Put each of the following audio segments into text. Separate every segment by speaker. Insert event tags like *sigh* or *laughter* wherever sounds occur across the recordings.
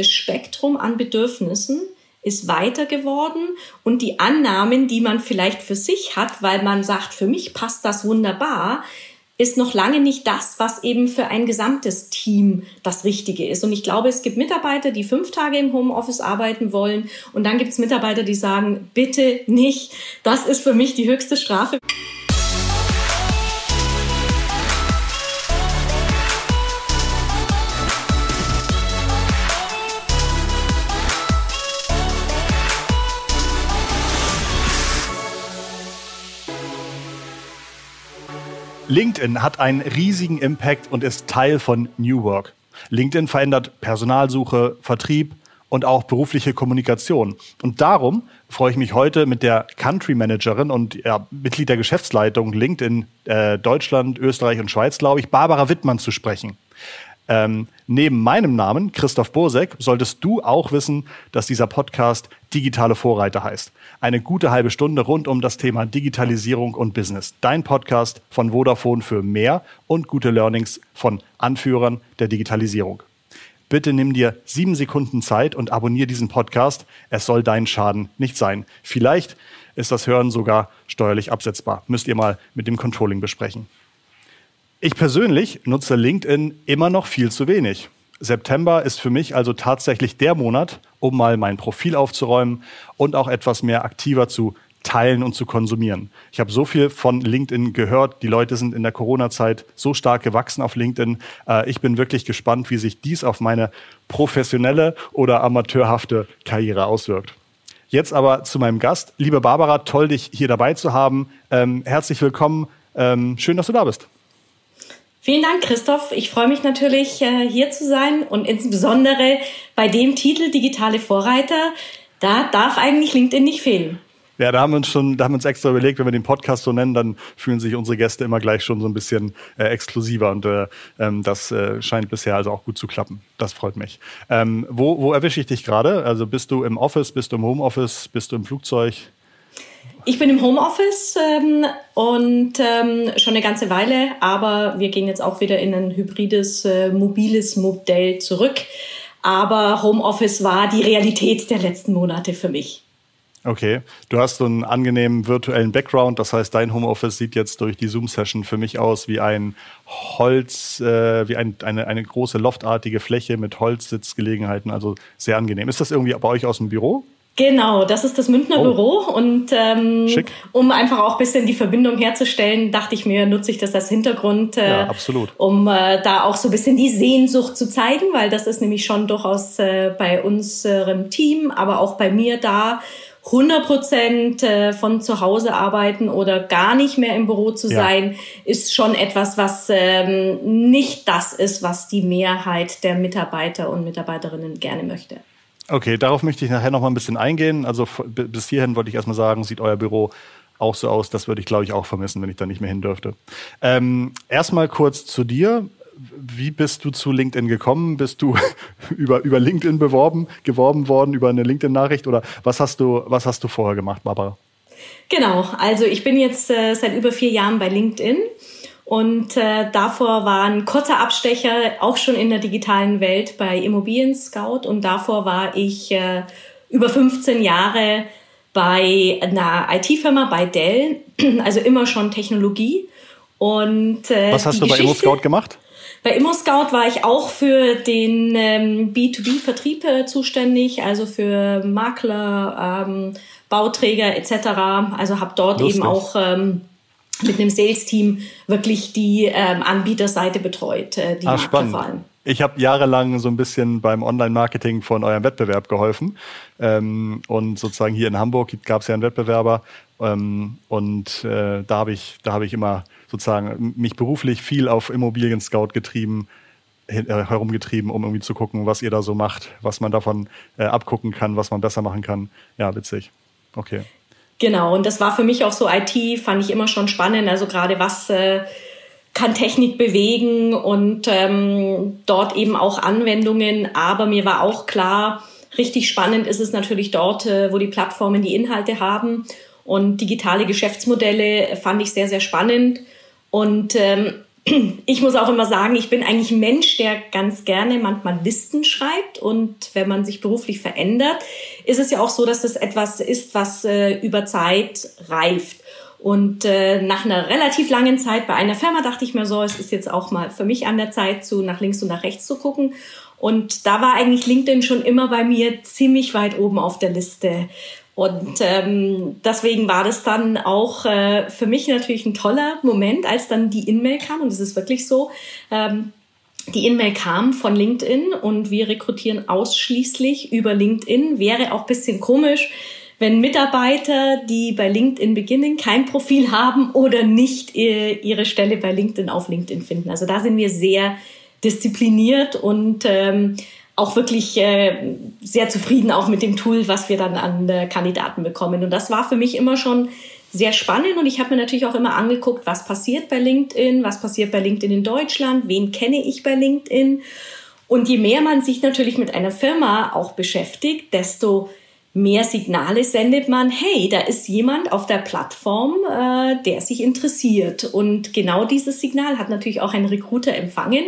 Speaker 1: das Spektrum an Bedürfnissen ist weiter geworden und die Annahmen, die man vielleicht für sich hat, weil man sagt, für mich passt das wunderbar, ist noch lange nicht das, was eben für ein gesamtes Team das Richtige ist. Und ich glaube, es gibt Mitarbeiter, die fünf Tage im Homeoffice arbeiten wollen. Und dann gibt es Mitarbeiter, die sagen, bitte nicht. Das ist für mich die höchste Strafe.
Speaker 2: LinkedIn hat einen riesigen Impact und ist Teil von New Work. LinkedIn verändert Personalsuche, Vertrieb und auch berufliche Kommunikation. Und darum freue ich mich heute mit der Country Managerin und ja, Mitglied der Geschäftsleitung LinkedIn äh, Deutschland, Österreich und Schweiz, glaube ich, Barbara Wittmann zu sprechen. Ähm, neben meinem Namen, Christoph Bosek, solltest du auch wissen, dass dieser Podcast Digitale Vorreiter heißt. Eine gute halbe Stunde rund um das Thema Digitalisierung und Business. Dein Podcast von Vodafone für mehr und gute Learnings von Anführern der Digitalisierung. Bitte nimm dir sieben Sekunden Zeit und abonniere diesen Podcast. Es soll dein Schaden nicht sein. Vielleicht ist das Hören sogar steuerlich absetzbar. Müsst ihr mal mit dem Controlling besprechen. Ich persönlich nutze LinkedIn immer noch viel zu wenig. September ist für mich also tatsächlich der Monat, um mal mein Profil aufzuräumen und auch etwas mehr aktiver zu teilen und zu konsumieren. Ich habe so viel von LinkedIn gehört. Die Leute sind in der Corona-Zeit so stark gewachsen auf LinkedIn. Äh, ich bin wirklich gespannt, wie sich dies auf meine professionelle oder amateurhafte Karriere auswirkt. Jetzt aber zu meinem Gast. Liebe Barbara, toll, dich hier dabei zu haben. Ähm, herzlich willkommen. Ähm, schön, dass du da bist.
Speaker 1: Vielen Dank, Christoph. Ich freue mich natürlich, äh, hier zu sein und insbesondere bei dem Titel Digitale Vorreiter. Da darf eigentlich LinkedIn nicht fehlen.
Speaker 2: Ja, da haben wir uns schon, da haben wir uns extra überlegt, wenn wir den Podcast so nennen, dann fühlen sich unsere Gäste immer gleich schon so ein bisschen äh, exklusiver und äh, ähm, das äh, scheint bisher also auch gut zu klappen. Das freut mich. Ähm, wo, wo erwische ich dich gerade? Also bist du im Office, bist du im Homeoffice, bist du im Flugzeug?
Speaker 1: Ich bin im Homeoffice ähm, und ähm, schon eine ganze Weile, aber wir gehen jetzt auch wieder in ein hybrides, äh, mobiles Modell zurück. Aber Homeoffice war die Realität der letzten Monate für mich.
Speaker 2: Okay, du hast so einen angenehmen virtuellen Background, das heißt, dein Homeoffice sieht jetzt durch die Zoom-Session für mich aus wie ein Holz, äh, wie ein, eine, eine große loftartige Fläche mit Holzsitzgelegenheiten, also sehr angenehm. Ist das irgendwie bei euch aus dem Büro?
Speaker 1: Genau, das ist das Münchner oh. Büro und ähm, um einfach auch ein bisschen die Verbindung herzustellen, dachte ich mir, nutze ich das als Hintergrund,
Speaker 2: äh, ja,
Speaker 1: um äh, da auch so ein bisschen die Sehnsucht zu zeigen, weil das ist nämlich schon durchaus äh, bei unserem Team, aber auch bei mir da 100 Prozent äh, von zu Hause arbeiten oder gar nicht mehr im Büro zu ja. sein, ist schon etwas, was ähm, nicht das ist, was die Mehrheit der Mitarbeiter und Mitarbeiterinnen gerne möchte.
Speaker 2: Okay, darauf möchte ich nachher noch mal ein bisschen eingehen. Also bis hierhin wollte ich erstmal sagen, sieht euer Büro auch so aus. Das würde ich, glaube ich, auch vermissen, wenn ich da nicht mehr hin dürfte. Ähm, erstmal kurz zu dir. Wie bist du zu LinkedIn gekommen? Bist du *laughs* über, über LinkedIn beworben, geworben worden, über eine LinkedIn-Nachricht? Oder was hast du, was hast du vorher gemacht, Barbara?
Speaker 1: Genau, also ich bin jetzt äh, seit über vier Jahren bei LinkedIn und äh, davor war ein kurzer Abstecher auch schon in der digitalen Welt bei Immobilien Scout. Und davor war ich äh, über 15 Jahre bei einer IT-Firma, bei Dell. *clears throat* Also immer schon Technologie. Und,
Speaker 2: äh, Was hast du bei Immo Scout gemacht?
Speaker 1: Bei Immo Scout war ich auch für den ähm, B2B-Vertrieb äh, zuständig, also für Makler, ähm, Bauträger etc. Also habe dort Lustig. eben auch ähm, mit einem Sales-Team wirklich die ähm, Anbieterseite betreut, äh, die
Speaker 2: ah, spannend. vor allem. Ich habe jahrelang so ein bisschen beim Online-Marketing von eurem Wettbewerb geholfen. Ähm, und sozusagen hier in Hamburg gab es ja einen Wettbewerber. Ähm, und äh, da habe ich, da habe ich immer sozusagen mich beruflich viel auf Immobilien-Scout getrieben, äh, herumgetrieben, um irgendwie zu gucken, was ihr da so macht, was man davon äh, abgucken kann, was man besser machen kann. Ja, witzig. Okay.
Speaker 1: Genau, und das war für mich auch so IT, fand ich immer schon spannend. Also gerade was äh, kann Technik bewegen und ähm, dort eben auch Anwendungen. Aber mir war auch klar, richtig spannend ist es natürlich dort, äh, wo die Plattformen die Inhalte haben. Und digitale Geschäftsmodelle fand ich sehr, sehr spannend. Und ähm, ich muss auch immer sagen, ich bin eigentlich ein Mensch, der ganz gerne manchmal Listen schreibt. Und wenn man sich beruflich verändert, ist es ja auch so, dass das etwas ist, was äh, über Zeit reift. Und äh, nach einer relativ langen Zeit bei einer Firma dachte ich mir so, es ist jetzt auch mal für mich an der Zeit, zu nach links und nach rechts zu gucken. Und da war eigentlich LinkedIn schon immer bei mir ziemlich weit oben auf der Liste. Und ähm, deswegen war das dann auch äh, für mich natürlich ein toller Moment, als dann die In-Mail kam. Und es ist wirklich so, ähm, die In-Mail kam von LinkedIn und wir rekrutieren ausschließlich über LinkedIn. Wäre auch bisschen komisch, wenn Mitarbeiter, die bei LinkedIn beginnen, kein Profil haben oder nicht äh, ihre Stelle bei LinkedIn auf LinkedIn finden. Also da sind wir sehr diszipliniert und ähm, auch wirklich äh, sehr zufrieden auch mit dem Tool, was wir dann an äh, Kandidaten bekommen. Und das war für mich immer schon sehr spannend und ich habe mir natürlich auch immer angeguckt, was passiert bei LinkedIn, was passiert bei LinkedIn in Deutschland, wen kenne ich bei LinkedIn. Und je mehr man sich natürlich mit einer Firma auch beschäftigt, desto mehr Signale sendet man, hey, da ist jemand auf der Plattform, äh, der sich interessiert. Und genau dieses Signal hat natürlich auch ein Recruiter empfangen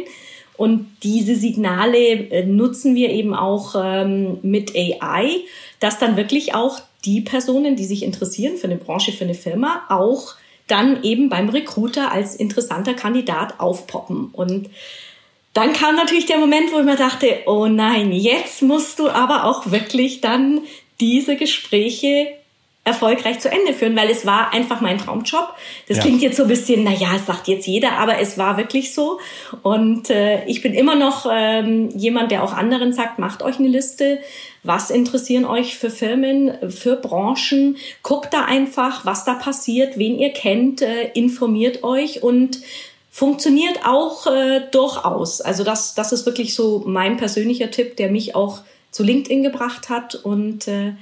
Speaker 1: und diese Signale äh, nutzen wir eben auch ähm, mit AI, dass dann wirklich auch die Personen, die sich interessieren für eine Branche, für eine Firma, auch dann eben beim Recruiter als interessanter Kandidat aufpoppen. Und dann kam natürlich der Moment, wo ich mir dachte, oh nein, jetzt musst du aber auch wirklich dann diese Gespräche erfolgreich zu Ende führen, weil es war einfach mein Traumjob. Das ja. klingt jetzt so ein bisschen, na ja, es sagt jetzt jeder, aber es war wirklich so. Und äh, ich bin immer noch ähm, jemand, der auch anderen sagt, macht euch eine Liste. Was interessieren euch für Firmen, für Branchen? Guckt da einfach, was da passiert, wen ihr kennt, äh, informiert euch und funktioniert auch äh, durchaus. Also das, das ist wirklich so mein persönlicher Tipp, der mich auch zu LinkedIn gebracht hat und äh,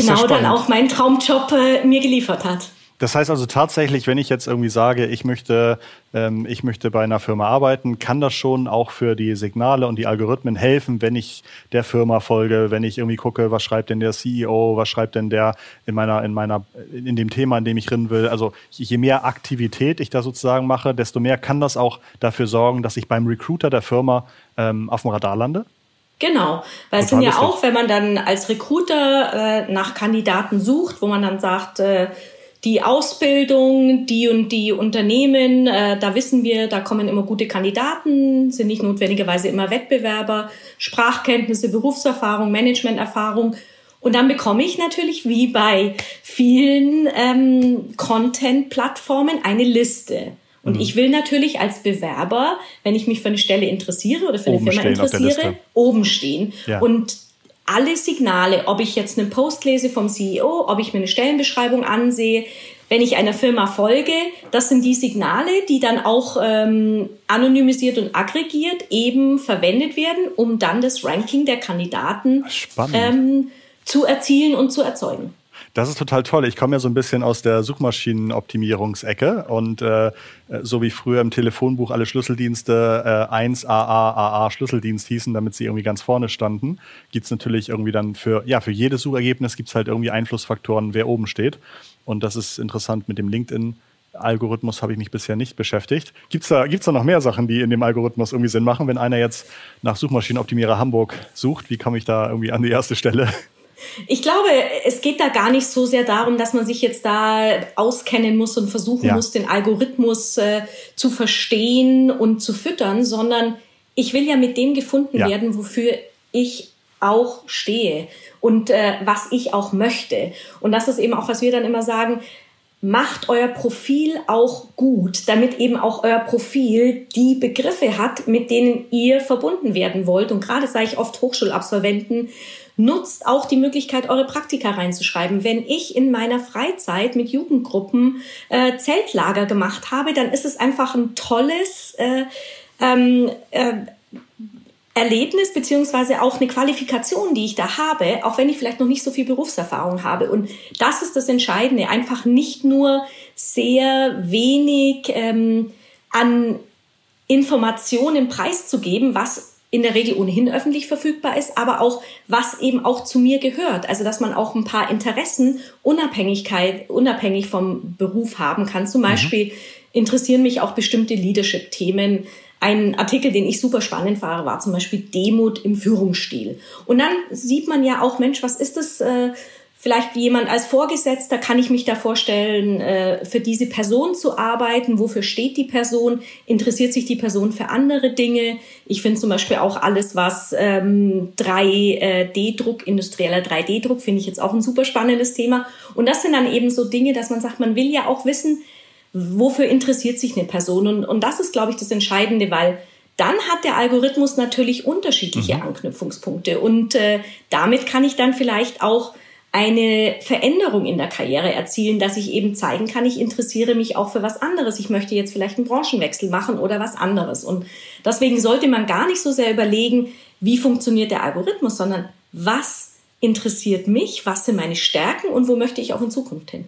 Speaker 1: genau ja dann auch meinen Traumjob äh, mir geliefert hat.
Speaker 2: Das heißt also tatsächlich, wenn ich jetzt irgendwie sage, ich möchte, ähm, ich möchte bei einer Firma arbeiten, kann das schon auch für die Signale und die Algorithmen helfen, wenn ich der Firma folge, wenn ich irgendwie gucke, was schreibt denn der CEO, was schreibt denn der in meiner, in meiner, in dem Thema, in dem ich drin will. Also je mehr Aktivität ich da sozusagen mache, desto mehr kann das auch dafür sorgen, dass ich beim Recruiter der Firma ähm, auf dem Radar lande.
Speaker 1: Genau, weil es sind ja auch, wenn man dann als Recruiter äh, nach Kandidaten sucht, wo man dann sagt, äh, die Ausbildung, die und die Unternehmen, äh, da wissen wir, da kommen immer gute Kandidaten, sind nicht notwendigerweise immer Wettbewerber, Sprachkenntnisse, Berufserfahrung, Managementerfahrung. Und dann bekomme ich natürlich wie bei vielen ähm, Content-Plattformen eine Liste. Und mhm. ich will natürlich als Bewerber, wenn ich mich für eine Stelle interessiere oder für eine oben Firma interessiere, oben stehen. Ja. Und alle Signale, ob ich jetzt einen Post lese vom CEO, ob ich mir eine Stellenbeschreibung ansehe, wenn ich einer Firma folge, das sind die Signale, die dann auch ähm, anonymisiert und aggregiert eben verwendet werden, um dann das Ranking der Kandidaten ähm, zu erzielen und zu erzeugen.
Speaker 2: Das ist total toll. Ich komme ja so ein bisschen aus der Suchmaschinenoptimierungsecke und äh, so wie früher im Telefonbuch alle Schlüsseldienste äh, 1 AA AA Schlüsseldienst hießen, damit sie irgendwie ganz vorne standen, gibt's natürlich irgendwie dann für ja für jedes Suchergebnis gibt's halt irgendwie Einflussfaktoren, wer oben steht. Und das ist interessant mit dem LinkedIn. Algorithmus habe ich mich bisher nicht beschäftigt. Gibt's da, gibt's da noch mehr Sachen, die in dem Algorithmus irgendwie Sinn machen? Wenn einer jetzt nach Suchmaschinenoptimierer Hamburg sucht, wie komme ich da irgendwie an die erste Stelle?
Speaker 1: Ich glaube, es geht da gar nicht so sehr darum, dass man sich jetzt da auskennen muss und versuchen ja. muss, den Algorithmus äh, zu verstehen und zu füttern, sondern ich will ja mit dem gefunden ja. werden, wofür ich auch stehe und äh, was ich auch möchte. Und das ist eben auch, was wir dann immer sagen, macht euer Profil auch gut, damit eben auch euer Profil die Begriffe hat, mit denen ihr verbunden werden wollt. Und gerade sage ich oft Hochschulabsolventen, nutzt auch die Möglichkeit, eure Praktika reinzuschreiben. Wenn ich in meiner Freizeit mit Jugendgruppen äh, Zeltlager gemacht habe, dann ist es einfach ein tolles äh, ähm, äh, Erlebnis beziehungsweise auch eine Qualifikation, die ich da habe, auch wenn ich vielleicht noch nicht so viel Berufserfahrung habe. Und das ist das Entscheidende, einfach nicht nur sehr wenig ähm, an Informationen preiszugeben, was in der Regel ohnehin öffentlich verfügbar ist, aber auch was eben auch zu mir gehört. Also dass man auch ein paar Interessen Unabhängigkeit unabhängig vom Beruf haben kann. Zum mhm. Beispiel interessieren mich auch bestimmte Leadership-Themen. Ein Artikel, den ich super spannend fahre, war zum Beispiel Demut im Führungsstil. Und dann sieht man ja auch, Mensch, was ist das? Äh, vielleicht jemand als Vorgesetzter, kann ich mich da vorstellen, äh, für diese Person zu arbeiten? Wofür steht die Person? Interessiert sich die Person für andere Dinge? Ich finde zum Beispiel auch alles, was ähm, 3D-Druck, industrieller 3D-Druck, finde ich jetzt auch ein super spannendes Thema. Und das sind dann eben so Dinge, dass man sagt, man will ja auch wissen, wofür interessiert sich eine Person? Und, und das ist, glaube ich, das Entscheidende, weil dann hat der Algorithmus natürlich unterschiedliche mhm. Anknüpfungspunkte. Und äh, damit kann ich dann vielleicht auch eine Veränderung in der Karriere erzielen, dass ich eben zeigen kann, ich interessiere mich auch für was anderes. Ich möchte jetzt vielleicht einen Branchenwechsel machen oder was anderes. Und deswegen sollte man gar nicht so sehr überlegen, wie funktioniert der Algorithmus, sondern was interessiert mich, was sind meine Stärken und wo möchte ich auch in Zukunft hin.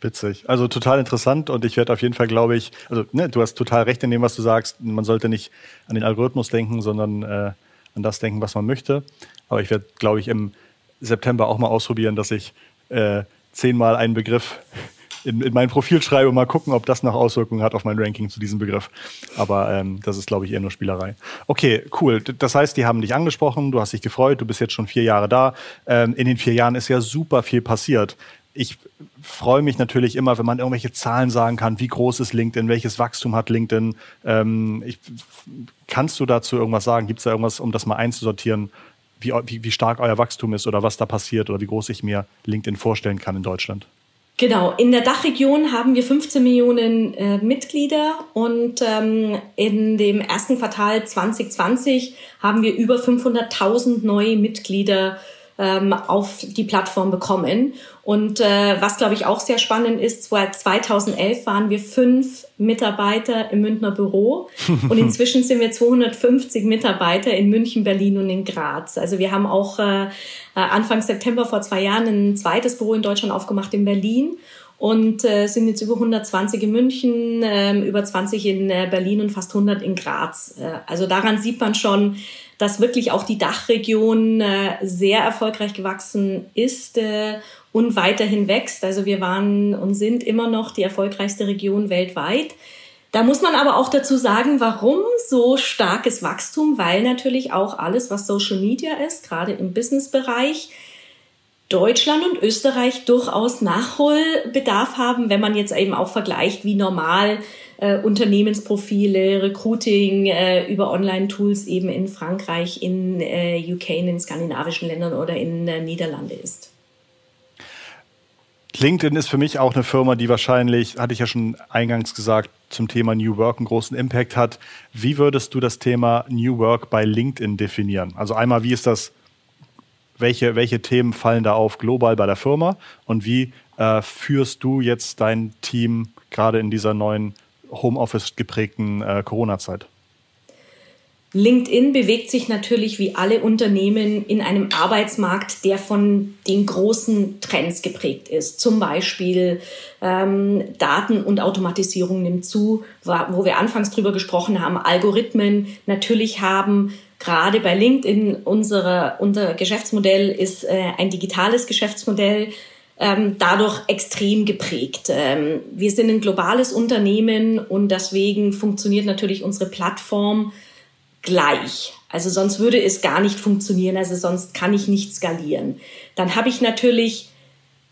Speaker 2: Witzig. Also total interessant und ich werde auf jeden Fall, glaube ich, also ne, du hast total recht in dem, was du sagst. Man sollte nicht an den Algorithmus denken, sondern äh, an das denken, was man möchte. Aber ich werde, glaube ich, im September auch mal ausprobieren, dass ich äh, zehnmal einen Begriff in, in mein Profil schreibe und mal gucken, ob das noch Auswirkungen hat auf mein Ranking zu diesem Begriff. Aber ähm, das ist, glaube ich, eher nur Spielerei. Okay, cool. Das heißt, die haben dich angesprochen, du hast dich gefreut, du bist jetzt schon vier Jahre da. Ähm, in den vier Jahren ist ja super viel passiert. Ich freue mich natürlich immer, wenn man irgendwelche Zahlen sagen kann, wie groß ist LinkedIn, welches Wachstum hat LinkedIn. Ähm, ich, kannst du dazu irgendwas sagen? Gibt es da irgendwas, um das mal einzusortieren, wie, wie, wie stark euer Wachstum ist oder was da passiert oder wie groß ich mir LinkedIn vorstellen kann in Deutschland?
Speaker 1: Genau, in der Dachregion haben wir 15 Millionen äh, Mitglieder und ähm, in dem ersten Quartal 2020 haben wir über 500.000 neue Mitglieder ähm, auf die Plattform bekommen. Und äh, was, glaube ich, auch sehr spannend ist, 2011 waren wir fünf Mitarbeiter im Münchner Büro *laughs* und inzwischen sind wir 250 Mitarbeiter in München, Berlin und in Graz. Also wir haben auch äh, Anfang September vor zwei Jahren ein zweites Büro in Deutschland aufgemacht in Berlin und äh, sind jetzt über 120 in München, äh, über 20 in äh, Berlin und fast 100 in Graz. Äh, also daran sieht man schon, dass wirklich auch die Dachregion äh, sehr erfolgreich gewachsen ist äh, und weiterhin wächst. Also wir waren und sind immer noch die erfolgreichste Region weltweit. Da muss man aber auch dazu sagen, warum so starkes Wachstum, weil natürlich auch alles, was Social Media ist, gerade im Businessbereich, Deutschland und Österreich durchaus Nachholbedarf haben, wenn man jetzt eben auch vergleicht, wie normal äh, Unternehmensprofile, Recruiting äh, über Online-Tools eben in Frankreich, in äh, UK, in skandinavischen Ländern oder in äh, Niederlande ist.
Speaker 2: LinkedIn ist für mich auch eine Firma, die wahrscheinlich, hatte ich ja schon eingangs gesagt, zum Thema New Work einen großen Impact hat. Wie würdest du das Thema New Work bei LinkedIn definieren? Also einmal, wie ist das, welche, welche Themen fallen da auf global bei der Firma und wie äh, führst du jetzt dein Team gerade in dieser neuen Homeoffice geprägten äh, Corona-Zeit?
Speaker 1: LinkedIn bewegt sich natürlich wie alle Unternehmen in einem Arbeitsmarkt, der von den großen Trends geprägt ist. Zum Beispiel ähm, Daten und Automatisierung nimmt zu, wo wir anfangs drüber gesprochen haben, Algorithmen natürlich haben gerade bei LinkedIn unsere, unser Geschäftsmodell ist äh, ein digitales Geschäftsmodell ähm, dadurch extrem geprägt. Ähm, wir sind ein globales Unternehmen und deswegen funktioniert natürlich unsere Plattform gleich. Also sonst würde es gar nicht funktionieren, also sonst kann ich nicht skalieren. Dann habe ich natürlich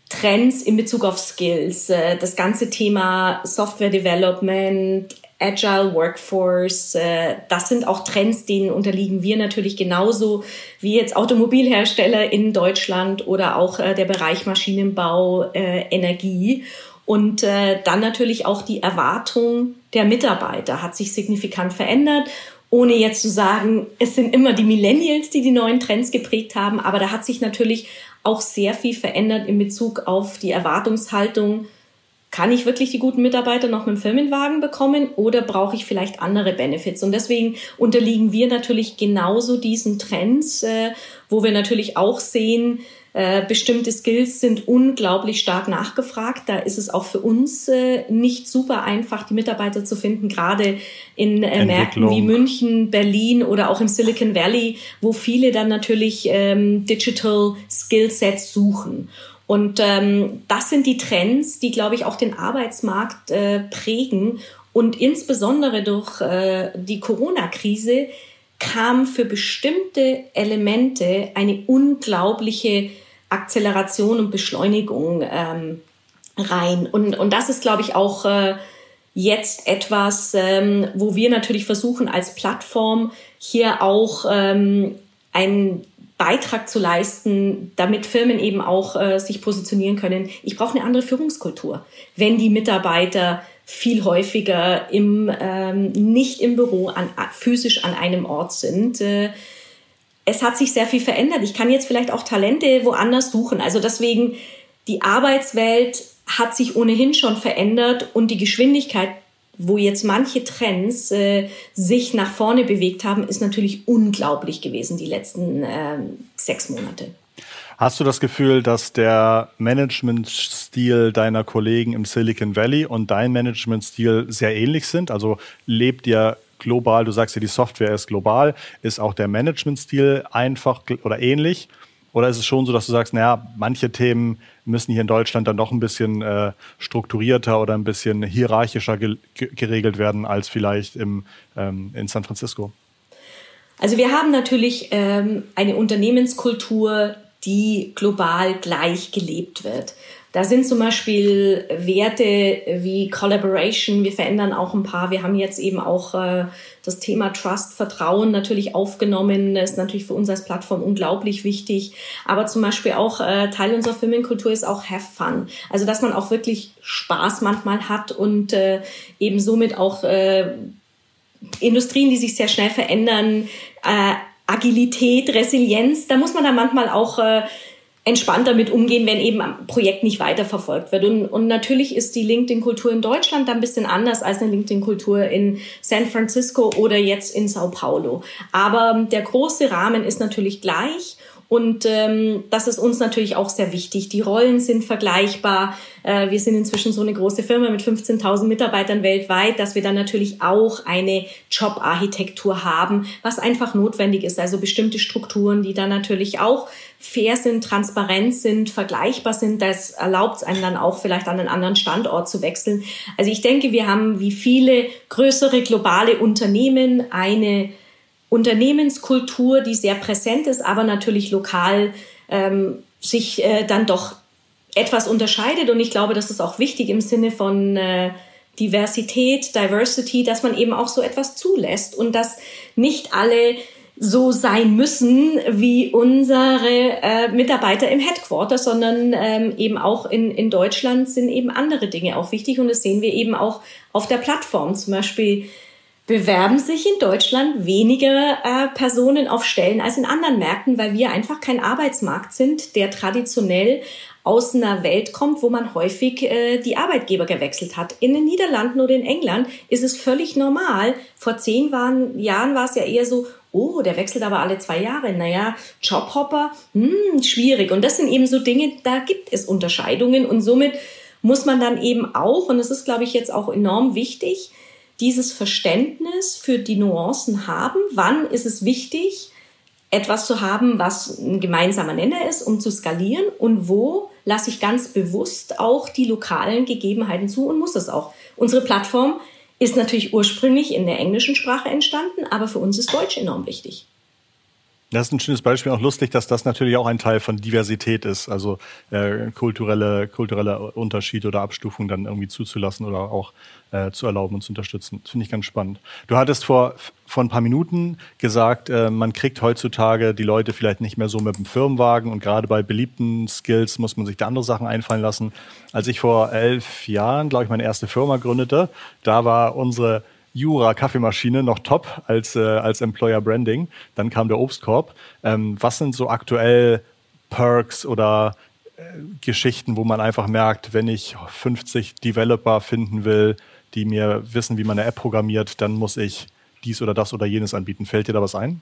Speaker 1: Trends in Bezug auf Skills, äh, das ganze Thema Software Development, Agile Workforce, äh, das sind auch Trends, denen unterliegen wir natürlich genauso wie jetzt Automobilhersteller in Deutschland oder auch äh, der Bereich Maschinenbau, Energie. Und dann natürlich auch die Erwartung der Mitarbeiter hat sich signifikant verändert ohne jetzt zu sagen, es sind immer die Millennials, die die neuen Trends geprägt haben, aber da hat sich natürlich auch sehr viel verändert in Bezug auf die Erwartungshaltung. Kann ich wirklich die guten Mitarbeiter noch mit dem Firmenwagen bekommen oder brauche ich vielleicht andere Benefits? Und deswegen unterliegen wir natürlich genauso diesen Trends, äh, wo wir natürlich auch sehen, bestimmte Skills sind unglaublich stark nachgefragt. Da ist es auch für uns äh, nicht super einfach, die Mitarbeiter zu finden, gerade in äh, Märkten wie München, Berlin oder auch im Silicon Valley, wo viele dann natürlich ähm, Digital Skillsets suchen. Und ähm, das sind die Trends, die, glaube ich, auch den Arbeitsmarkt äh, prägen Und insbesondere durch äh, die Corona-Krise kam für bestimmte Elemente eine unglaubliche Akzeleration und Beschleunigung ähm, rein. Und, und das ist, glaube ich, auch äh, jetzt etwas, ähm, wo wir natürlich versuchen, als Plattform hier auch ähm, einen Beitrag zu leisten, damit Firmen eben auch äh, sich positionieren können. Ich brauche eine andere Führungskultur, wenn die Mitarbeiter viel häufiger im ähm, nicht im Büro an, physisch an einem Ort sind. Äh, es hat sich sehr viel verändert. Ich kann jetzt vielleicht auch Talente woanders suchen. Also deswegen die Arbeitswelt hat sich ohnehin schon verändert und die Geschwindigkeit, wo jetzt manche Trends äh, sich nach vorne bewegt haben, ist natürlich unglaublich gewesen die letzten äh, sechs Monate.
Speaker 2: Hast du das Gefühl, dass der Managementstil deiner Kollegen im Silicon Valley und dein Managementstil sehr ähnlich sind? Also lebt ihr global, du sagst ja, die Software ist global, ist auch der Managementstil einfach oder ähnlich? Oder ist es schon so, dass du sagst, naja, manche Themen müssen hier in Deutschland dann doch ein bisschen äh, strukturierter oder ein bisschen hierarchischer ge geregelt werden als vielleicht im, ähm, in San Francisco?
Speaker 1: Also wir haben natürlich ähm, eine Unternehmenskultur, die global gleich gelebt wird. Da sind zum Beispiel Werte wie Collaboration. Wir verändern auch ein paar. Wir haben jetzt eben auch äh, das Thema Trust, Vertrauen natürlich aufgenommen. Das ist natürlich für uns als Plattform unglaublich wichtig. Aber zum Beispiel auch äh, Teil unserer Firmenkultur ist auch Have Fun. Also dass man auch wirklich Spaß manchmal hat und äh, eben somit auch äh, Industrien, die sich sehr schnell verändern, äh, Agilität, Resilienz, da muss man dann manchmal auch äh, entspannt damit umgehen, wenn eben ein Projekt nicht weiterverfolgt wird. Und, und natürlich ist die LinkedIn-Kultur in Deutschland da ein bisschen anders als eine LinkedIn-Kultur in San Francisco oder jetzt in Sao Paulo. Aber der große Rahmen ist natürlich gleich. Und ähm, das ist uns natürlich auch sehr wichtig. Die Rollen sind vergleichbar. Äh, wir sind inzwischen so eine große Firma mit 15.000 Mitarbeitern weltweit, dass wir dann natürlich auch eine Jobarchitektur haben, was einfach notwendig ist. Also bestimmte Strukturen, die dann natürlich auch fair sind, transparent sind, vergleichbar sind. Das erlaubt es einem dann auch vielleicht an einen anderen Standort zu wechseln. Also ich denke, wir haben wie viele größere globale Unternehmen eine Unternehmenskultur, die sehr präsent ist, aber natürlich lokal ähm, sich äh, dann doch etwas unterscheidet. Und ich glaube, das ist auch wichtig im Sinne von äh, Diversität, Diversity, dass man eben auch so etwas zulässt und dass nicht alle so sein müssen wie unsere äh, Mitarbeiter im Headquarter, sondern ähm, eben auch in, in Deutschland sind eben andere Dinge auch wichtig und das sehen wir eben auch auf der Plattform. Zum Beispiel bewerben sich in Deutschland weniger äh, Personen auf Stellen als in anderen Märkten, weil wir einfach kein Arbeitsmarkt sind, der traditionell aus einer Welt kommt, wo man häufig äh, die Arbeitgeber gewechselt hat. In den Niederlanden oder in England ist es völlig normal. Vor zehn waren, Jahren war es ja eher so, oh, der wechselt aber alle zwei Jahre. Naja, Jobhopper, hm, schwierig. Und das sind eben so Dinge, da gibt es Unterscheidungen und somit muss man dann eben auch, und das ist, glaube ich, jetzt auch enorm wichtig, dieses Verständnis für die Nuancen haben. Wann ist es wichtig, etwas zu haben, was ein gemeinsamer Nenner ist, um zu skalieren und wo lasse ich ganz bewusst auch die lokalen Gegebenheiten zu und muss es auch. Unsere Plattform ist natürlich ursprünglich in der englischen Sprache entstanden, aber für uns ist Deutsch enorm wichtig.
Speaker 2: Das ist ein schönes Beispiel, auch lustig, dass das natürlich auch ein Teil von Diversität ist, also äh, kulturelle, kulturelle Unterschiede oder Abstufung dann irgendwie zuzulassen oder auch äh, zu erlauben und zu unterstützen. Das finde ich ganz spannend. Du hattest vor, vor ein paar Minuten gesagt, äh, man kriegt heutzutage die Leute vielleicht nicht mehr so mit dem Firmenwagen und gerade bei beliebten Skills muss man sich da andere Sachen einfallen lassen. Als ich vor elf Jahren, glaube ich, meine erste Firma gründete, da war unsere Jura Kaffeemaschine noch top als, äh, als Employer Branding. Dann kam der Obstkorb. Ähm, was sind so aktuell Perks oder äh, Geschichten, wo man einfach merkt, wenn ich 50 Developer finden will, die mir wissen, wie man eine App programmiert, dann muss ich dies oder das oder jenes anbieten. Fällt dir da was ein?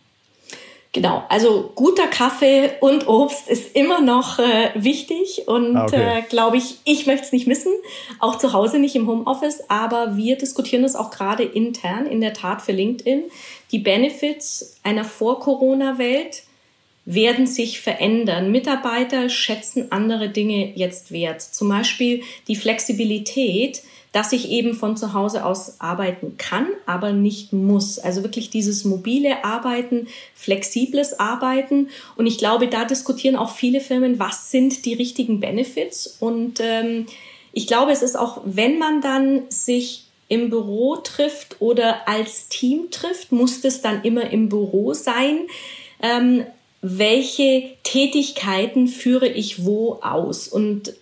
Speaker 1: Genau, also guter Kaffee und Obst ist immer noch äh, wichtig und ah, okay. äh, glaube ich, ich möchte es nicht missen, auch zu Hause nicht im Homeoffice, aber wir diskutieren es auch gerade intern, in der Tat für LinkedIn. Die Benefits einer Vor-Corona-Welt werden sich verändern. Mitarbeiter schätzen andere Dinge jetzt wert. Zum Beispiel die Flexibilität, dass ich eben von zu Hause aus arbeiten kann, aber nicht muss. Also wirklich dieses mobile Arbeiten, flexibles Arbeiten. Und ich glaube, da diskutieren auch viele Firmen, was sind die richtigen Benefits. Und ähm, ich glaube, es ist auch, wenn man dann sich im Büro trifft oder als Team trifft, muss das dann immer im Büro sein. Ähm, welche Tätigkeiten führe ich wo aus? Und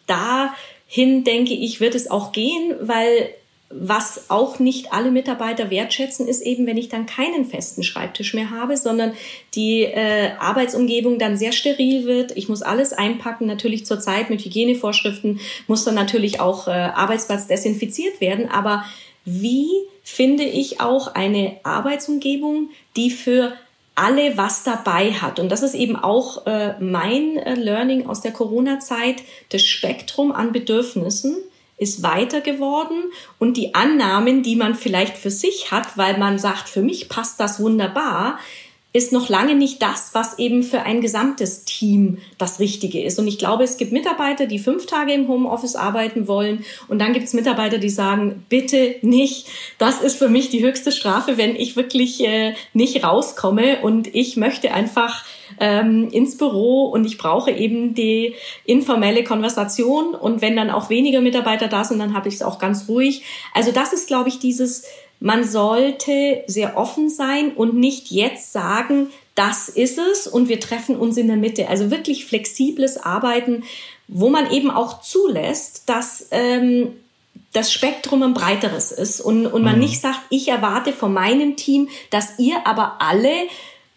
Speaker 1: dahin denke ich, wird es auch gehen, weil was auch nicht alle Mitarbeiter wertschätzen, ist eben, wenn ich dann keinen festen Schreibtisch mehr habe, sondern die äh, Arbeitsumgebung dann sehr steril wird. Ich muss alles einpacken, natürlich zurzeit mit Hygienevorschriften muss dann natürlich auch äh, Arbeitsplatz desinfiziert werden. Aber wie finde ich auch eine Arbeitsumgebung, die für alle was dabei hat. Und das ist eben auch äh, mein äh, Learning aus der Corona-Zeit. Das Spektrum an Bedürfnissen ist weiter geworden und die Annahmen, die man vielleicht für sich hat, weil man sagt, für mich passt das wunderbar, ist noch lange nicht das, was eben für ein gesamtes Team das Richtige ist. Und ich glaube, es gibt Mitarbeiter, die fünf Tage im Homeoffice arbeiten wollen. Und dann gibt es Mitarbeiter, die sagen, bitte nicht. Das ist für mich die höchste Strafe, wenn ich wirklich äh, nicht rauskomme. Und ich möchte einfach ähm, ins Büro und ich brauche eben die informelle Konversation. Und wenn dann auch weniger Mitarbeiter da sind, dann habe ich es auch ganz ruhig. Also das ist, glaube ich, dieses man sollte sehr offen sein und nicht jetzt sagen, das ist es und wir treffen uns in der Mitte. Also wirklich flexibles Arbeiten, wo man eben auch zulässt, dass ähm, das Spektrum ein breiteres ist und, und man mhm. nicht sagt, ich erwarte von meinem Team, dass ihr aber alle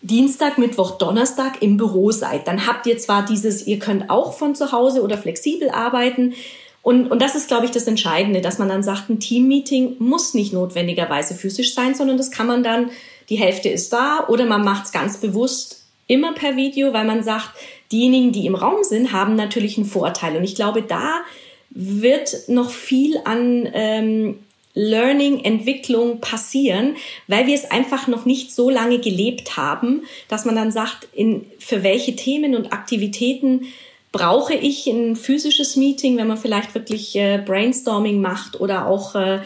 Speaker 1: Dienstag, Mittwoch, Donnerstag im Büro seid. Dann habt ihr zwar dieses, ihr könnt auch von zu Hause oder flexibel arbeiten, und, und das ist, glaube ich, das Entscheidende, dass man dann sagt, ein Teammeeting muss nicht notwendigerweise physisch sein, sondern das kann man dann, die Hälfte ist da oder man macht es ganz bewusst immer per Video, weil man sagt, diejenigen, die im Raum sind, haben natürlich einen Vorteil. Und ich glaube, da wird noch viel an ähm, Learning, Entwicklung passieren, weil wir es einfach noch nicht so lange gelebt haben, dass man dann sagt, in, für welche Themen und Aktivitäten brauche ich ein physisches Meeting, wenn man vielleicht wirklich äh, Brainstorming macht oder auch äh,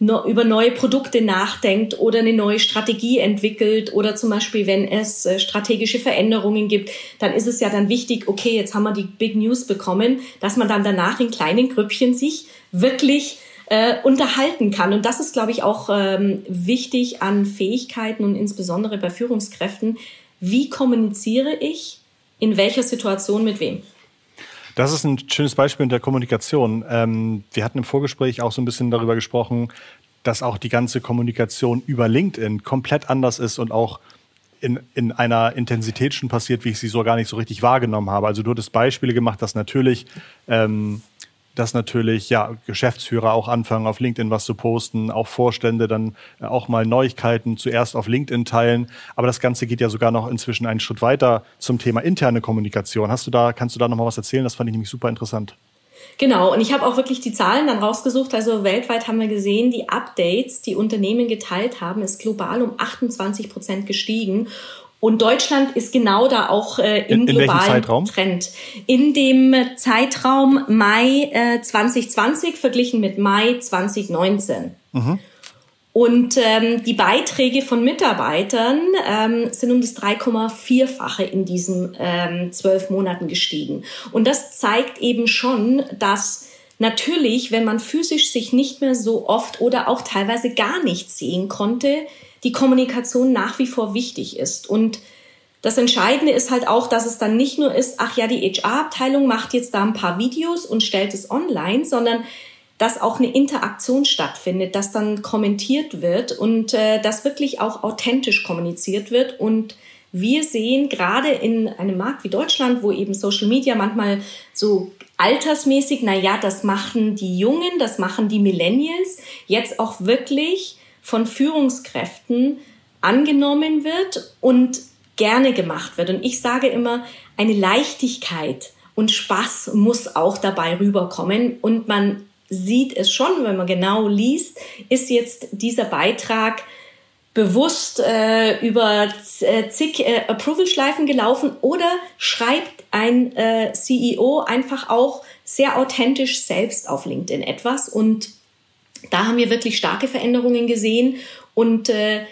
Speaker 1: no, über neue Produkte nachdenkt oder eine neue Strategie entwickelt oder zum Beispiel, wenn es äh, strategische Veränderungen gibt, dann ist es ja dann wichtig, okay, jetzt haben wir die Big News bekommen, dass man dann danach in kleinen Grüppchen sich wirklich äh, unterhalten kann. Und das ist, glaube ich, auch ähm, wichtig an Fähigkeiten und insbesondere bei Führungskräften. Wie kommuniziere ich in welcher Situation mit wem?
Speaker 2: Das ist ein schönes Beispiel in der Kommunikation. Ähm, wir hatten im Vorgespräch auch so ein bisschen darüber gesprochen, dass auch die ganze Kommunikation über LinkedIn komplett anders ist und auch in, in einer Intensität schon passiert, wie ich sie so gar nicht so richtig wahrgenommen habe. Also du hattest Beispiele gemacht, dass natürlich ähm, dass natürlich ja Geschäftsführer auch anfangen, auf LinkedIn was zu posten, auch Vorstände dann äh, auch mal Neuigkeiten zuerst auf LinkedIn teilen. Aber das Ganze geht ja sogar noch inzwischen einen Schritt weiter zum Thema interne Kommunikation. Hast du da, kannst du da noch mal was erzählen? Das fand ich nämlich super interessant.
Speaker 1: Genau, und ich habe auch wirklich die Zahlen dann rausgesucht. Also weltweit haben wir gesehen, die Updates, die Unternehmen geteilt haben, ist global um 28 Prozent gestiegen. Und Deutschland ist genau da auch äh, im in, in globalen Trend. In dem Zeitraum Mai äh, 2020 verglichen mit Mai 2019. Mhm. Und ähm, die Beiträge von Mitarbeitern ähm, sind um das 3,4-fache in diesen ähm, zwölf Monaten gestiegen. Und das zeigt eben schon, dass natürlich, wenn man physisch sich nicht mehr so oft oder auch teilweise gar nicht sehen konnte, die Kommunikation nach wie vor wichtig ist. Und das Entscheidende ist halt auch, dass es dann nicht nur ist, ach ja, die HR-Abteilung macht jetzt da ein paar Videos und stellt es online, sondern dass auch eine Interaktion stattfindet, dass dann kommentiert wird und äh, dass wirklich auch authentisch kommuniziert wird. Und wir sehen gerade in einem Markt wie Deutschland, wo eben Social Media manchmal so altersmäßig, na ja, das machen die Jungen, das machen die Millennials, jetzt auch wirklich von Führungskräften angenommen wird und gerne gemacht wird. Und ich sage immer, eine Leichtigkeit und Spaß muss auch dabei rüberkommen. Und man sieht es schon, wenn man genau liest, ist jetzt dieser Beitrag bewusst äh, über äh, zig äh, Approval-Schleifen gelaufen oder schreibt ein äh, CEO einfach auch sehr authentisch selbst auf LinkedIn etwas. Und Da haben wir wirklich starke Veränderungen gesehen. Und äh,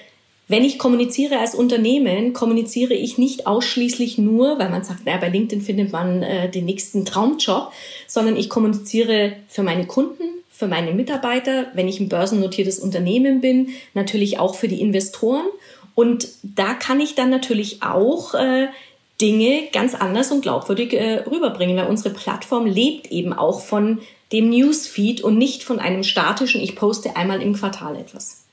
Speaker 1: wenn ich kommuniziere als Unternehmen, kommuniziere ich nicht ausschließlich nur, weil man sagt, naja, bei LinkedIn findet man äh, den nächsten Traumjob, sondern ich kommuniziere für meine Kunden, für meine Mitarbeiter, wenn ich ein börsennotiertes Unternehmen bin, natürlich auch für die Investoren. Und da kann ich dann natürlich auch äh, Dinge ganz anders und glaubwürdig äh, rüberbringen, weil unsere Plattform lebt eben auch von dem Newsfeed und nicht von einem statischen, ich poste einmal im Quartal etwas.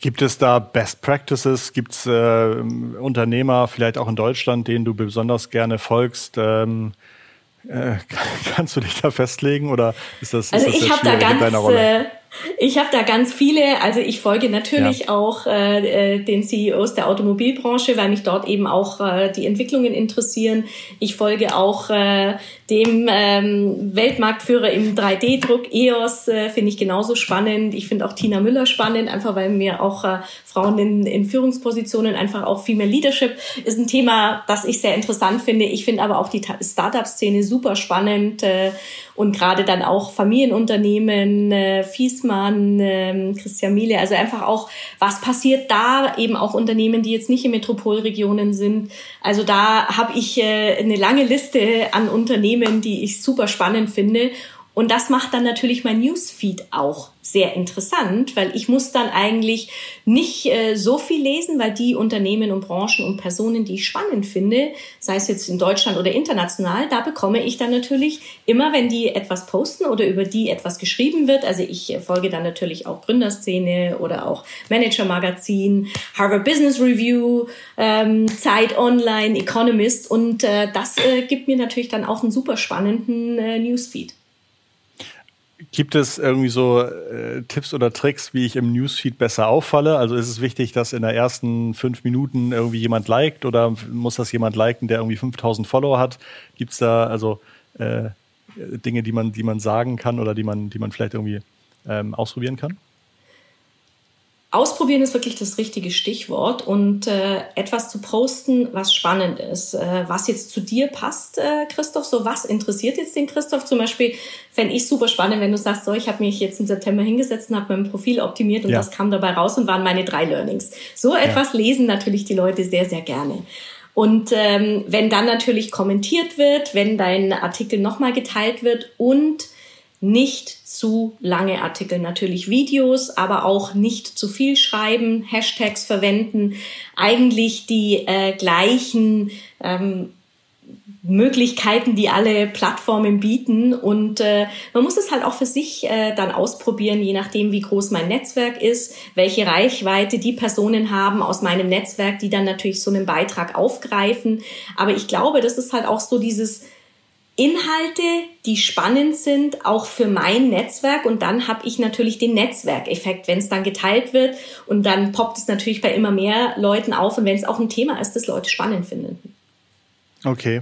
Speaker 2: Gibt es da Best Practices? Gibt es äh, Unternehmer, vielleicht auch in Deutschland, denen du besonders gerne folgst? Ähm, äh, *laughs* kannst du dich da festlegen oder ist das,
Speaker 1: also
Speaker 2: ist das
Speaker 1: ich habe da ganz, äh, ich habe da ganz viele, also ich folge natürlich ja. auch äh, äh den CEOs der Automobilbranche, weil mich dort eben auch äh, die Entwicklungen interessieren. Ich folge auch äh, dem ähm, Weltmarktführer im 3D-Druck EOS, äh, finde ich genauso spannend. Ich finde auch Tina Müller spannend, einfach weil mir auch äh, Frauen in, in Führungspositionen, einfach auch Female Leadership ist ein Thema, das ich sehr interessant finde. Ich finde aber auch die Startup-Szene super spannend äh, und gerade dann auch Familienunternehmen, äh, Fiesmann, äh, Christian Miele, also einfach auch, was passiert da, eben auch Unternehmen, die jetzt nicht in Metropolregionen sind. Also da habe ich äh, eine lange Liste an Unternehmen, die ich super spannend finde und das macht dann natürlich mein Newsfeed auch sehr interessant, weil ich muss dann eigentlich nicht äh, so viel lesen, weil die Unternehmen und Branchen und Personen, die ich spannend finde, sei es jetzt in Deutschland oder international, da bekomme ich dann natürlich immer, wenn die etwas posten oder über die etwas geschrieben wird. Also ich äh, folge dann natürlich auch Gründerszene oder auch Manager Magazin, Harvard Business Review, ähm, Zeit Online, Economist und äh, das äh, gibt mir natürlich dann auch einen super spannenden äh, Newsfeed.
Speaker 2: Gibt es irgendwie so äh, Tipps oder Tricks, wie ich im Newsfeed besser auffalle? Also ist es wichtig, dass in der ersten fünf Minuten irgendwie jemand liked oder muss das jemand liken, der irgendwie 5000 Follower hat? Gibt es da also äh, Dinge, die man, die man sagen kann oder die man, die man vielleicht irgendwie ähm, ausprobieren kann?
Speaker 1: Ausprobieren ist wirklich das richtige Stichwort und äh, etwas zu posten, was spannend ist, äh, was jetzt zu dir passt, äh, Christoph. So was interessiert jetzt den Christoph? Zum Beispiel fände ich super spannend, wenn du sagst, so ich habe mich jetzt im September hingesetzt und habe mein Profil optimiert und ja. das kam dabei raus und waren meine drei Learnings. So etwas ja. lesen natürlich die Leute sehr sehr gerne. Und ähm, wenn dann natürlich kommentiert wird, wenn dein Artikel nochmal geteilt wird und nicht zu lange Artikel, natürlich Videos, aber auch nicht zu viel schreiben, Hashtags verwenden, eigentlich die äh, gleichen ähm, Möglichkeiten, die alle Plattformen bieten. Und äh, man muss es halt auch für sich äh, dann ausprobieren, je nachdem, wie groß mein Netzwerk ist, welche Reichweite die Personen haben aus meinem Netzwerk, die dann natürlich so einen Beitrag aufgreifen. Aber ich glaube, das ist halt auch so dieses Inhalte, die spannend sind, auch für mein Netzwerk. Und dann habe ich natürlich den Netzwerkeffekt, wenn es dann geteilt wird. Und dann poppt es natürlich bei immer mehr Leuten auf. Und wenn es auch ein Thema ist, das Leute spannend finden.
Speaker 2: Okay.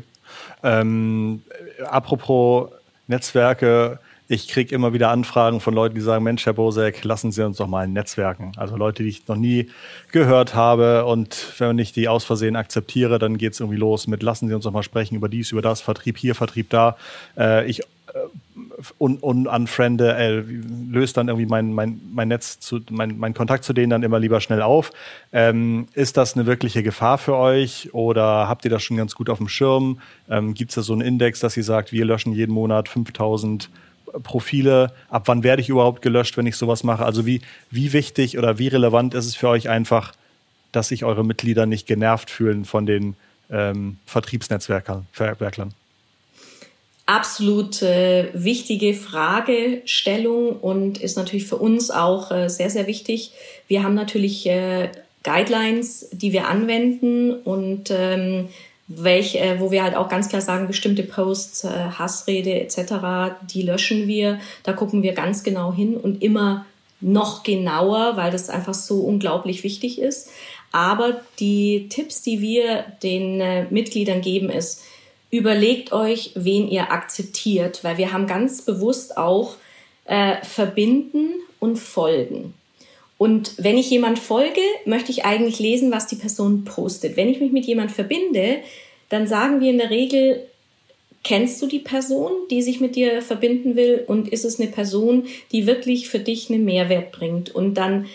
Speaker 2: Ähm, apropos Netzwerke, ich kriege immer wieder Anfragen von Leuten, die sagen, Mensch, Herr Bosek, lassen Sie uns doch mal netzwerken. Also Leute, die ich noch nie gehört habe und wenn ich die aus Versehen akzeptiere, dann geht es irgendwie los mit, lassen Sie uns doch mal sprechen über dies, über das, Vertrieb hier, Vertrieb da. Äh, ich äh, un, unfriende, äh, löst dann irgendwie mein, mein, mein Netz, zu, mein, mein Kontakt zu denen dann immer lieber schnell auf. Ähm, ist das eine wirkliche Gefahr für euch oder habt ihr das schon ganz gut auf dem Schirm? Ähm, Gibt es da so einen Index, dass ihr sagt, wir löschen jeden Monat 5000 Profile, ab wann werde ich überhaupt gelöscht, wenn ich sowas mache? Also wie, wie wichtig oder wie relevant ist es für euch einfach, dass sich eure Mitglieder nicht genervt fühlen von den ähm, Vertriebsnetzwerkern?
Speaker 1: Absolut äh, wichtige Fragestellung und ist natürlich für uns auch äh, sehr, sehr wichtig. Wir haben natürlich äh, Guidelines, die wir anwenden und ähm, welch, äh, wo wir halt auch ganz klar sagen, bestimmte Posts, äh, Hassrede etc., die löschen wir. Da gucken wir ganz genau hin und immer noch genauer, weil das einfach so unglaublich wichtig ist. Aber die Tipps, die wir den äh, Mitgliedern geben, ist, überlegt euch, wen ihr akzeptiert, weil wir haben ganz bewusst auch äh, verbinden und folgen. Und wenn ich jemand folge, möchte ich eigentlich lesen, was die Person postet. Wenn ich mich mit jemand verbinde, dann sagen wir in der Regel, kennst du die Person, die sich mit dir verbinden will und ist es eine Person, die wirklich für dich einen Mehrwert bringt. Und dann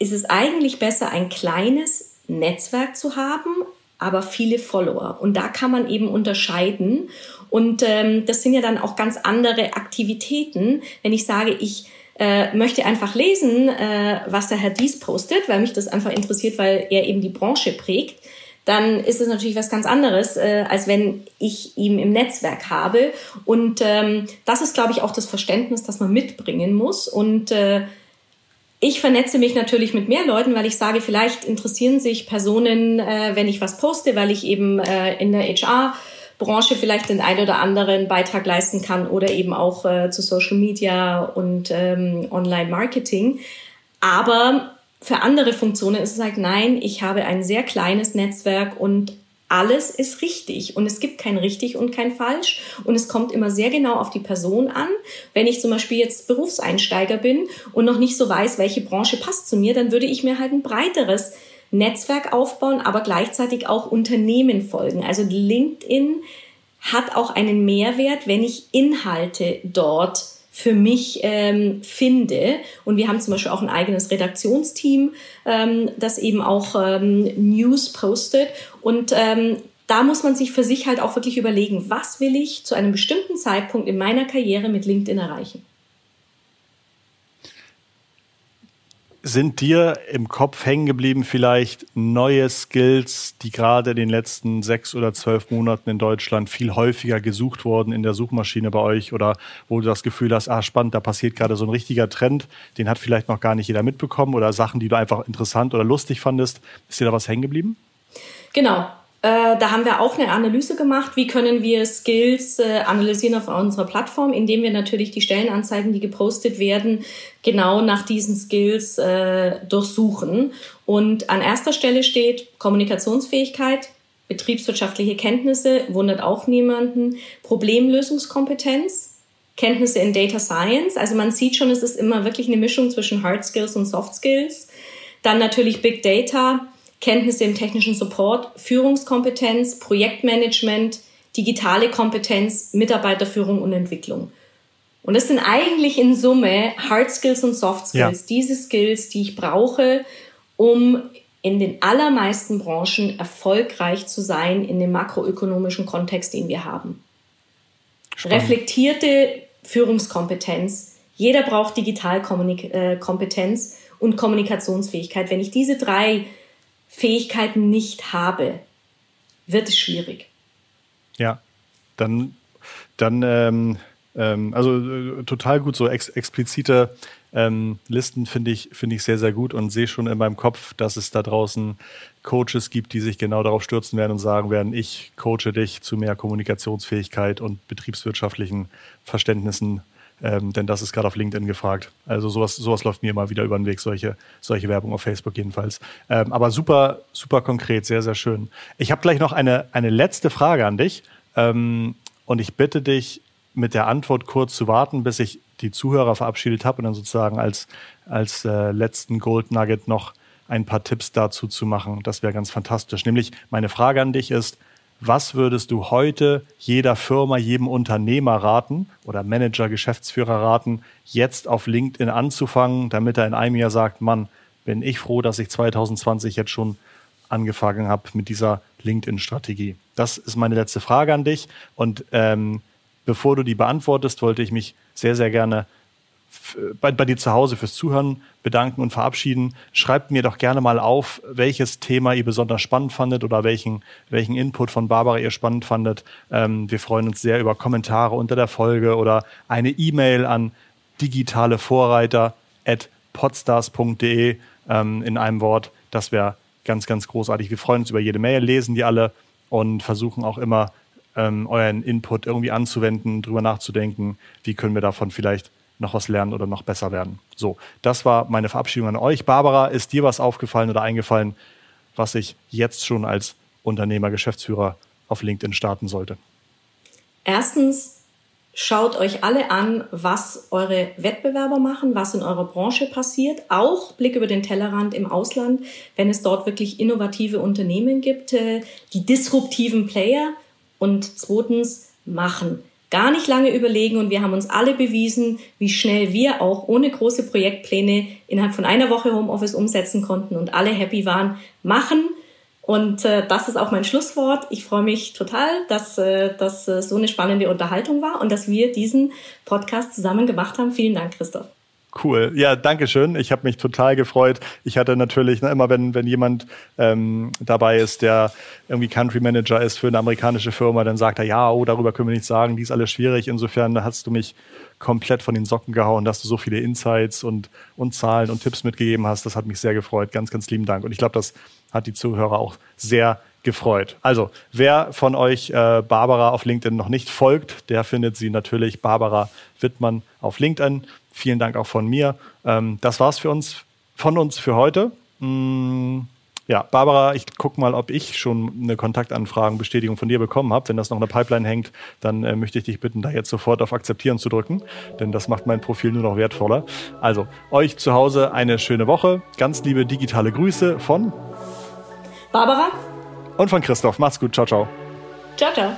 Speaker 1: ist es eigentlich besser, ein kleines Netzwerk zu haben, aber viele Follower. Und da kann man eben unterscheiden. Und ähm, das sind ja dann auch ganz andere Aktivitäten. Wenn ich sage, ich äh, möchte einfach lesen, äh, was der Herr Dies postet, weil mich das einfach interessiert, weil er eben die Branche prägt, dann ist es natürlich was ganz anderes, äh, als wenn ich ihn im Netzwerk habe. Und ähm, das ist, glaube ich, auch das Verständnis, das man mitbringen muss. Und äh, ich vernetze mich natürlich mit mehr Leuten, weil ich sage, vielleicht interessieren sich Personen, äh, wenn ich was poste, weil ich eben äh, in der HR Branche vielleicht den ein oder anderen Beitrag leisten kann oder eben auch äh, zu Social Media und ähm, Online Marketing. Aber für andere Funktionen ist es halt, nein, ich habe ein sehr kleines Netzwerk und alles ist richtig und es gibt kein richtig und kein falsch und es kommt immer sehr genau auf die Person an. Wenn ich zum Beispiel jetzt Berufseinsteiger bin und noch nicht so weiß, welche Branche passt zu mir, dann würde ich mir halt ein breiteres Netzwerk aufbauen, aber gleichzeitig auch Unternehmen folgen. Also LinkedIn hat auch einen Mehrwert, wenn ich Inhalte dort für mich ähm, finde. Und wir haben zum Beispiel auch ein eigenes Redaktionsteam, ähm, das eben auch ähm, News postet. Und ähm, da muss man sich für sich halt auch wirklich überlegen, was will ich zu einem bestimmten Zeitpunkt in meiner Karriere mit LinkedIn erreichen.
Speaker 2: Sind dir im Kopf hängen geblieben vielleicht neue Skills, die gerade in den letzten sechs oder zwölf Monaten in Deutschland viel häufiger gesucht wurden in der Suchmaschine bei euch oder wo du das Gefühl hast, ah spannend, da passiert gerade so ein richtiger Trend, den hat vielleicht noch gar nicht jeder mitbekommen oder Sachen, die du einfach interessant oder lustig fandest. Ist dir da was hängen geblieben?
Speaker 1: Genau, äh, da haben wir auch eine Analyse gemacht, wie können wir Skills äh, analysieren auf unserer Plattform, indem wir natürlich die Stellenanzeigen, die gepostet werden, genau nach diesen Skills äh, durchsuchen. Und an erster Stelle steht Kommunikationsfähigkeit, betriebswirtschaftliche Kenntnisse, wundert auch niemanden, Problemlösungskompetenz, Kenntnisse in Data Science. Also man sieht schon, es ist immer wirklich eine Mischung zwischen Hard Skills und Soft Skills. Dann natürlich Big Data, Kenntnisse im technischen Support, Führungskompetenz, Projektmanagement, digitale Kompetenz, Mitarbeiterführung und Entwicklung. Und das sind eigentlich in Summe Hard Skills und Soft Skills, ja. diese Skills, die ich brauche, um in den allermeisten Branchen erfolgreich zu sein in dem makroökonomischen Kontext, den wir haben. Spannend. Reflektierte Führungskompetenz. Jeder braucht Digitalkompetenz äh, und Kommunikationsfähigkeit. Wenn ich diese drei Fähigkeiten nicht habe, wird es schwierig.
Speaker 2: Ja, dann, dann ähm, ähm, also äh, total gut, so ex explizite ähm, Listen finde ich, finde ich sehr, sehr gut und sehe schon in meinem Kopf, dass es da draußen Coaches gibt, die sich genau darauf stürzen werden und sagen werden, ich coache dich zu mehr Kommunikationsfähigkeit und betriebswirtschaftlichen Verständnissen ähm, denn das ist gerade auf LinkedIn gefragt. Also sowas, sowas läuft mir immer wieder über den Weg, solche, solche Werbung auf Facebook jedenfalls. Ähm, aber super, super konkret, sehr, sehr schön. Ich habe gleich noch eine, eine letzte Frage an dich. Ähm, und ich bitte dich, mit der Antwort kurz zu warten, bis ich die Zuhörer verabschiedet habe und dann sozusagen als, als äh, letzten Gold Nugget noch ein paar Tipps dazu zu machen. Das wäre ganz fantastisch. Nämlich meine Frage an dich ist, was würdest du heute jeder Firma, jedem Unternehmer raten oder Manager, Geschäftsführer raten, jetzt auf LinkedIn anzufangen, damit er in einem Jahr sagt, Mann, bin ich froh, dass ich 2020 jetzt schon angefangen habe mit dieser LinkedIn-Strategie. Das ist meine letzte Frage an dich. Und ähm, bevor du die beantwortest, wollte ich mich sehr, sehr gerne bei, bei dir zu Hause fürs Zuhören bedanken und verabschieden. Schreibt mir doch gerne mal auf, welches Thema ihr besonders spannend fandet oder welchen, welchen Input von Barbara ihr spannend fandet. Ähm, wir freuen uns sehr über Kommentare unter der Folge oder eine E-Mail an digitalevorreiter.podstars.de ähm, in einem Wort. Das wäre ganz, ganz großartig. Wir freuen uns über jede Mail, lesen die alle und versuchen auch immer ähm, euren Input irgendwie anzuwenden, drüber nachzudenken, wie können wir davon vielleicht noch was lernen oder noch besser werden. So, das war meine Verabschiedung an euch. Barbara, ist dir was aufgefallen oder eingefallen, was ich jetzt schon als Unternehmer, Geschäftsführer auf LinkedIn starten sollte?
Speaker 1: Erstens, schaut euch alle an, was eure Wettbewerber machen, was in eurer Branche passiert. Auch Blick über den Tellerrand im Ausland, wenn es dort wirklich innovative Unternehmen gibt, äh, die disruptiven Player. Und zweitens, machen. Gar nicht lange überlegen und wir haben uns alle bewiesen, wie schnell wir auch ohne große Projektpläne innerhalb von einer Woche Homeoffice umsetzen konnten und alle happy waren. Machen und äh, das ist auch mein Schlusswort. Ich freue mich total, dass äh, das äh, so eine spannende Unterhaltung war und dass wir diesen Podcast zusammen gemacht haben. Vielen Dank, Christoph.
Speaker 2: Cool. Ja, danke schön. Ich habe mich total gefreut. Ich hatte natürlich ne, immer, wenn, wenn jemand ähm, dabei ist, der irgendwie Country Manager ist für eine amerikanische Firma, dann sagt er, ja, oh, darüber können wir nichts sagen, die ist alles schwierig. Insofern hast du mich komplett von den Socken gehauen, dass du so viele Insights und, und Zahlen und Tipps mitgegeben hast. Das hat mich sehr gefreut. Ganz, ganz lieben Dank. Und ich glaube, das hat die Zuhörer auch sehr gefreut. Also, wer von euch äh, Barbara auf LinkedIn noch nicht folgt, der findet sie natürlich Barbara Wittmann auf LinkedIn. Vielen Dank auch von mir. Ähm, das war's für uns, von uns für heute. Mm, ja, Barbara, ich gucke mal, ob ich schon eine Kontaktanfragenbestätigung von dir bekommen habe. Wenn das noch in der Pipeline hängt, dann äh, möchte ich dich bitten, da jetzt sofort auf Akzeptieren zu drücken, denn das macht mein Profil nur noch wertvoller. Also, euch zu Hause eine schöne Woche. Ganz liebe digitale Grüße von
Speaker 1: Barbara
Speaker 2: und von Christoph. Macht's gut. Ciao, ciao.
Speaker 1: Ciao, ciao.